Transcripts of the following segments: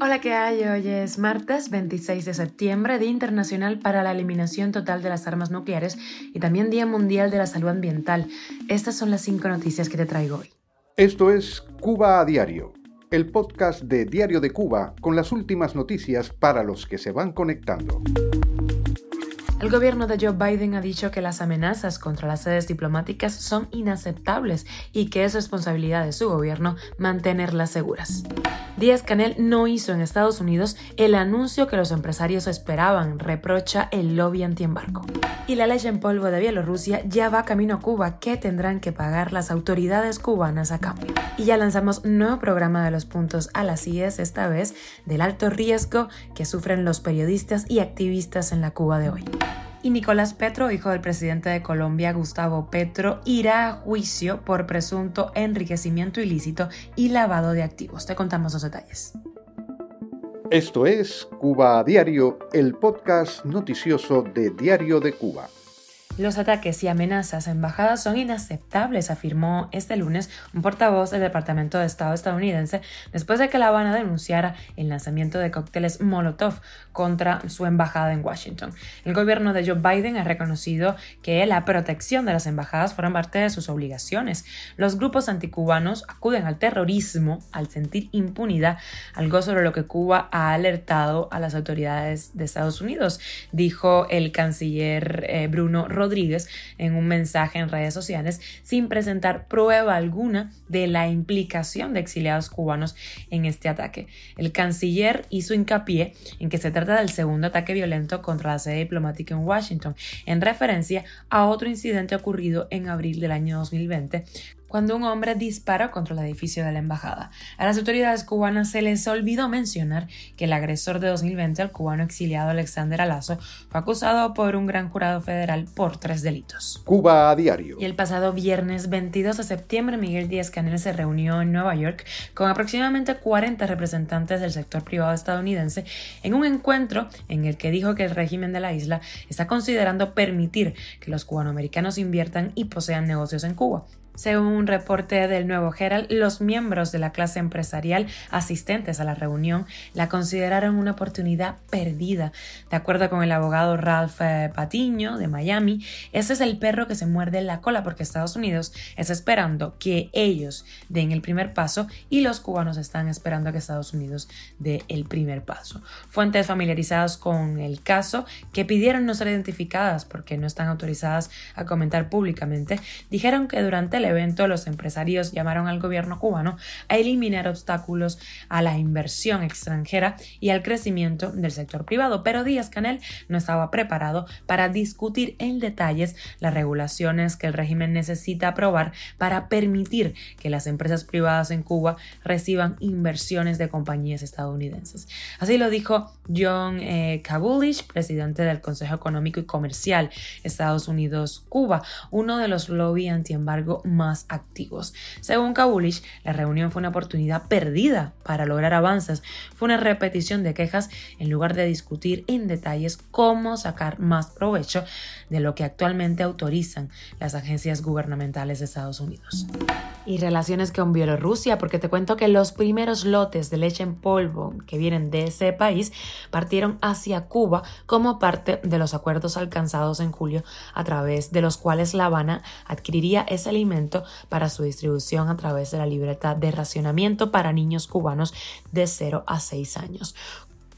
Hola, ¿qué hay? Hoy es martes 26 de septiembre, Día Internacional para la Eliminación Total de las Armas Nucleares y también Día Mundial de la Salud Ambiental. Estas son las cinco noticias que te traigo hoy. Esto es Cuba a Diario, el podcast de Diario de Cuba con las últimas noticias para los que se van conectando. El gobierno de Joe Biden ha dicho que las amenazas contra las sedes diplomáticas son inaceptables y que es responsabilidad de su gobierno mantenerlas seguras. Díaz Canel no hizo en Estados Unidos el anuncio que los empresarios esperaban, reprocha el lobby antiembargo. Y la ley en polvo de Bielorrusia ya va camino a Cuba, que tendrán que pagar las autoridades cubanas a cambio. Y ya lanzamos nuevo programa de los puntos a las IES, esta vez del alto riesgo que sufren los periodistas y activistas en la Cuba de hoy y Nicolás Petro, hijo del presidente de Colombia, Gustavo Petro, irá a juicio por presunto enriquecimiento ilícito y lavado de activos. Te contamos los detalles. Esto es Cuba a Diario, el podcast noticioso de Diario de Cuba. Los ataques y amenazas a embajadas son inaceptables, afirmó este lunes un portavoz del Departamento de Estado estadounidense después de que La Habana denunciara el lanzamiento de cócteles Molotov contra su embajada en Washington. El gobierno de Joe Biden ha reconocido que la protección de las embajadas forma parte de sus obligaciones. Los grupos anticubanos acuden al terrorismo al sentir impunidad, algo sobre lo que Cuba ha alertado a las autoridades de Estados Unidos, dijo el canciller eh, Bruno Rodríguez en un mensaje en redes sociales sin presentar prueba alguna de la implicación de exiliados cubanos en este ataque. El canciller hizo hincapié en que se trata del segundo ataque violento contra la sede diplomática en Washington, en referencia a otro incidente ocurrido en abril del año 2020 cuando un hombre disparó contra el edificio de la embajada. A las autoridades cubanas se les olvidó mencionar que el agresor de 2020, el cubano exiliado Alexander Alazo, fue acusado por un gran jurado federal por tres delitos. Cuba a diario. Y el pasado viernes 22 de septiembre, Miguel Díaz Canel se reunió en Nueva York con aproximadamente 40 representantes del sector privado estadounidense en un encuentro en el que dijo que el régimen de la isla está considerando permitir que los cubanoamericanos inviertan y posean negocios en Cuba. Según un reporte del Nuevo Herald, los miembros de la clase empresarial asistentes a la reunión la consideraron una oportunidad perdida. De acuerdo con el abogado Ralph eh, Patiño de Miami, ese es el perro que se muerde la cola porque Estados Unidos está esperando que ellos den el primer paso y los cubanos están esperando a que Estados Unidos dé el primer paso. Fuentes familiarizadas con el caso que pidieron no ser identificadas porque no están autorizadas a comentar públicamente, dijeron que durante el evento, los empresarios llamaron al gobierno cubano a eliminar obstáculos a la inversión extranjera y al crecimiento del sector privado, pero Díaz Canel no estaba preparado para discutir en detalles las regulaciones que el régimen necesita aprobar para permitir que las empresas privadas en Cuba reciban inversiones de compañías estadounidenses. Así lo dijo John eh, presidente del Consejo Económico y Comercial Estados Unidos-Cuba, uno de los lobby antiembargo más activos. Según Kabulish, la reunión fue una oportunidad perdida para lograr avances. Fue una repetición de quejas en lugar de discutir en detalles cómo sacar más provecho de lo que actualmente autorizan las agencias gubernamentales de Estados Unidos. Y relaciones con Bielorrusia, porque te cuento que los primeros lotes de leche en polvo que vienen de ese país partieron hacia Cuba como parte de los acuerdos alcanzados en julio a través de los cuales La Habana adquiriría ese alimento para su distribución a través de la libreta de racionamiento para niños cubanos de 0 a 6 años.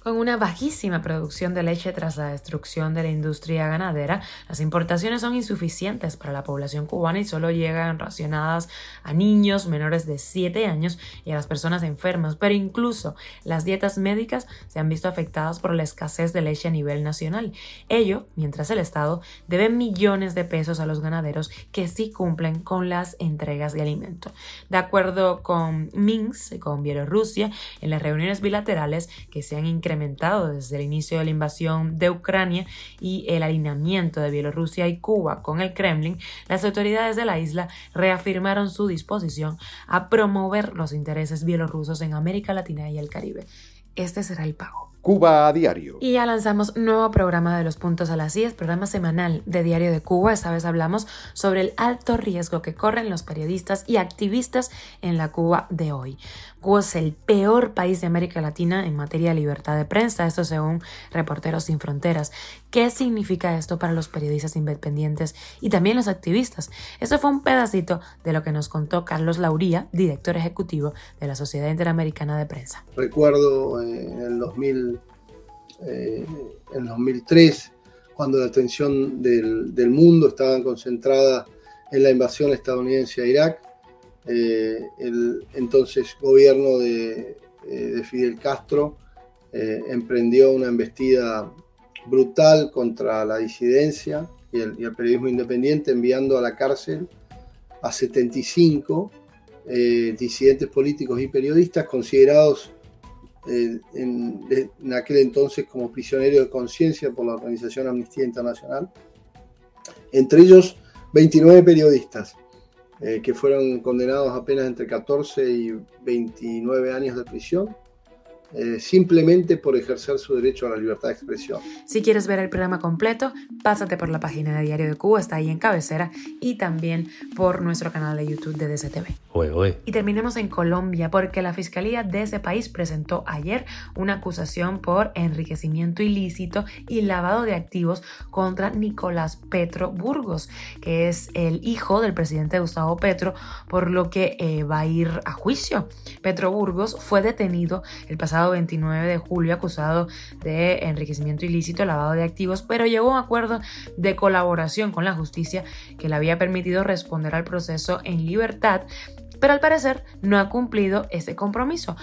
Con una bajísima producción de leche tras la destrucción de la industria ganadera, las importaciones son insuficientes para la población cubana y solo llegan racionadas a niños menores de 7 años y a las personas enfermas, pero incluso las dietas médicas se han visto afectadas por la escasez de leche a nivel nacional. Ello mientras el Estado debe millones de pesos a los ganaderos que sí cumplen con las entregas de alimento. De acuerdo con Minsk, con Bielorrusia, en las reuniones bilaterales que se han incrementado desde el inicio de la invasión de Ucrania y el alineamiento de Bielorrusia y Cuba con el Kremlin, las autoridades de la isla reafirmaron su disposición a promover los intereses bielorrusos en América Latina y el Caribe. este será el pago. Cuba a diario. Y ya lanzamos nuevo programa de los puntos a las 10, programa semanal de Diario de Cuba. Esta vez hablamos sobre el alto riesgo que corren los periodistas y activistas en la Cuba de hoy. Cuba es el peor país de América Latina en materia de libertad de prensa, esto según Reporteros Sin Fronteras. ¿Qué significa esto para los periodistas independientes y también los activistas? Esto fue un pedacito de lo que nos contó Carlos Lauría, director ejecutivo de la Sociedad Interamericana de Prensa. Recuerdo en el 2000, eh, en 2003, cuando la atención del, mundo estaba concentrada en la invasión estadounidense a Irak, eh, el entonces gobierno de, eh, Fidel Castro eh, emprendió una embestida brutal contra la disidencia y el, periodismo independiente, enviando a la cárcel a 75 disidentes políticos y periodistas considerados en, en, aquel entonces como prisioneros de conciencia por la organización Amnistía Internacional, entre ellos 29 periodistas. Eh, que fueron condenados apenas entre 14 y 29 años de prisión eh, simplemente por ejercer su derecho a la libertad de expresión. Si quieres ver el programa completo, pásate por la página de Diario de Cuba, está ahí en cabecera, y también por nuestro canal de YouTube de DCTV. Y terminemos en Colombia, porque la Fiscalía de ese país presentó ayer una acusación por enriquecimiento ilícito y lavado de activos contra Nicolás Petro Burgos, que es el hijo del presidente Gustavo Petro, por lo que eh, va a ir a juicio. Petro Burgos fue detenido el pasado 29 de julio acusado de enriquecimiento ilícito, lavado de activos, pero llegó a un acuerdo de colaboración con la justicia que le había permitido responder al proceso en libertad pero al parecer no ha cumplido ese compromiso.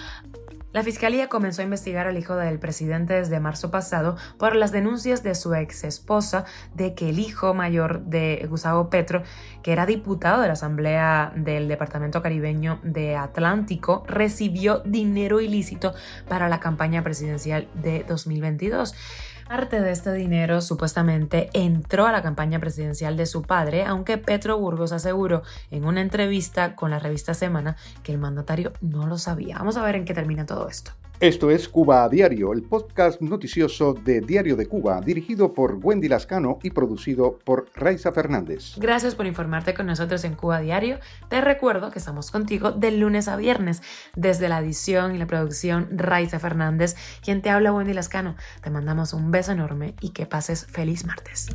La fiscalía comenzó a investigar al hijo del presidente desde marzo pasado por las denuncias de su ex esposa de que el hijo mayor de Gustavo Petro, que era diputado de la Asamblea del Departamento Caribeño de Atlántico, recibió dinero ilícito para la campaña presidencial de 2022. Parte de este dinero supuestamente entró a la campaña presidencial de su padre, aunque Petro Burgos aseguró en una entrevista con la revista Semana que el mandatario no lo sabía. Vamos a ver en qué termina todo esto. Esto es Cuba a Diario, el podcast noticioso de Diario de Cuba, dirigido por Wendy Lascano y producido por Raiza Fernández. Gracias por informarte con nosotros en Cuba a Diario. Te recuerdo que estamos contigo de lunes a viernes, desde la edición y la producción Raiza Fernández, quien te habla Wendy Lascano. Te mandamos un beso enorme y que pases feliz martes.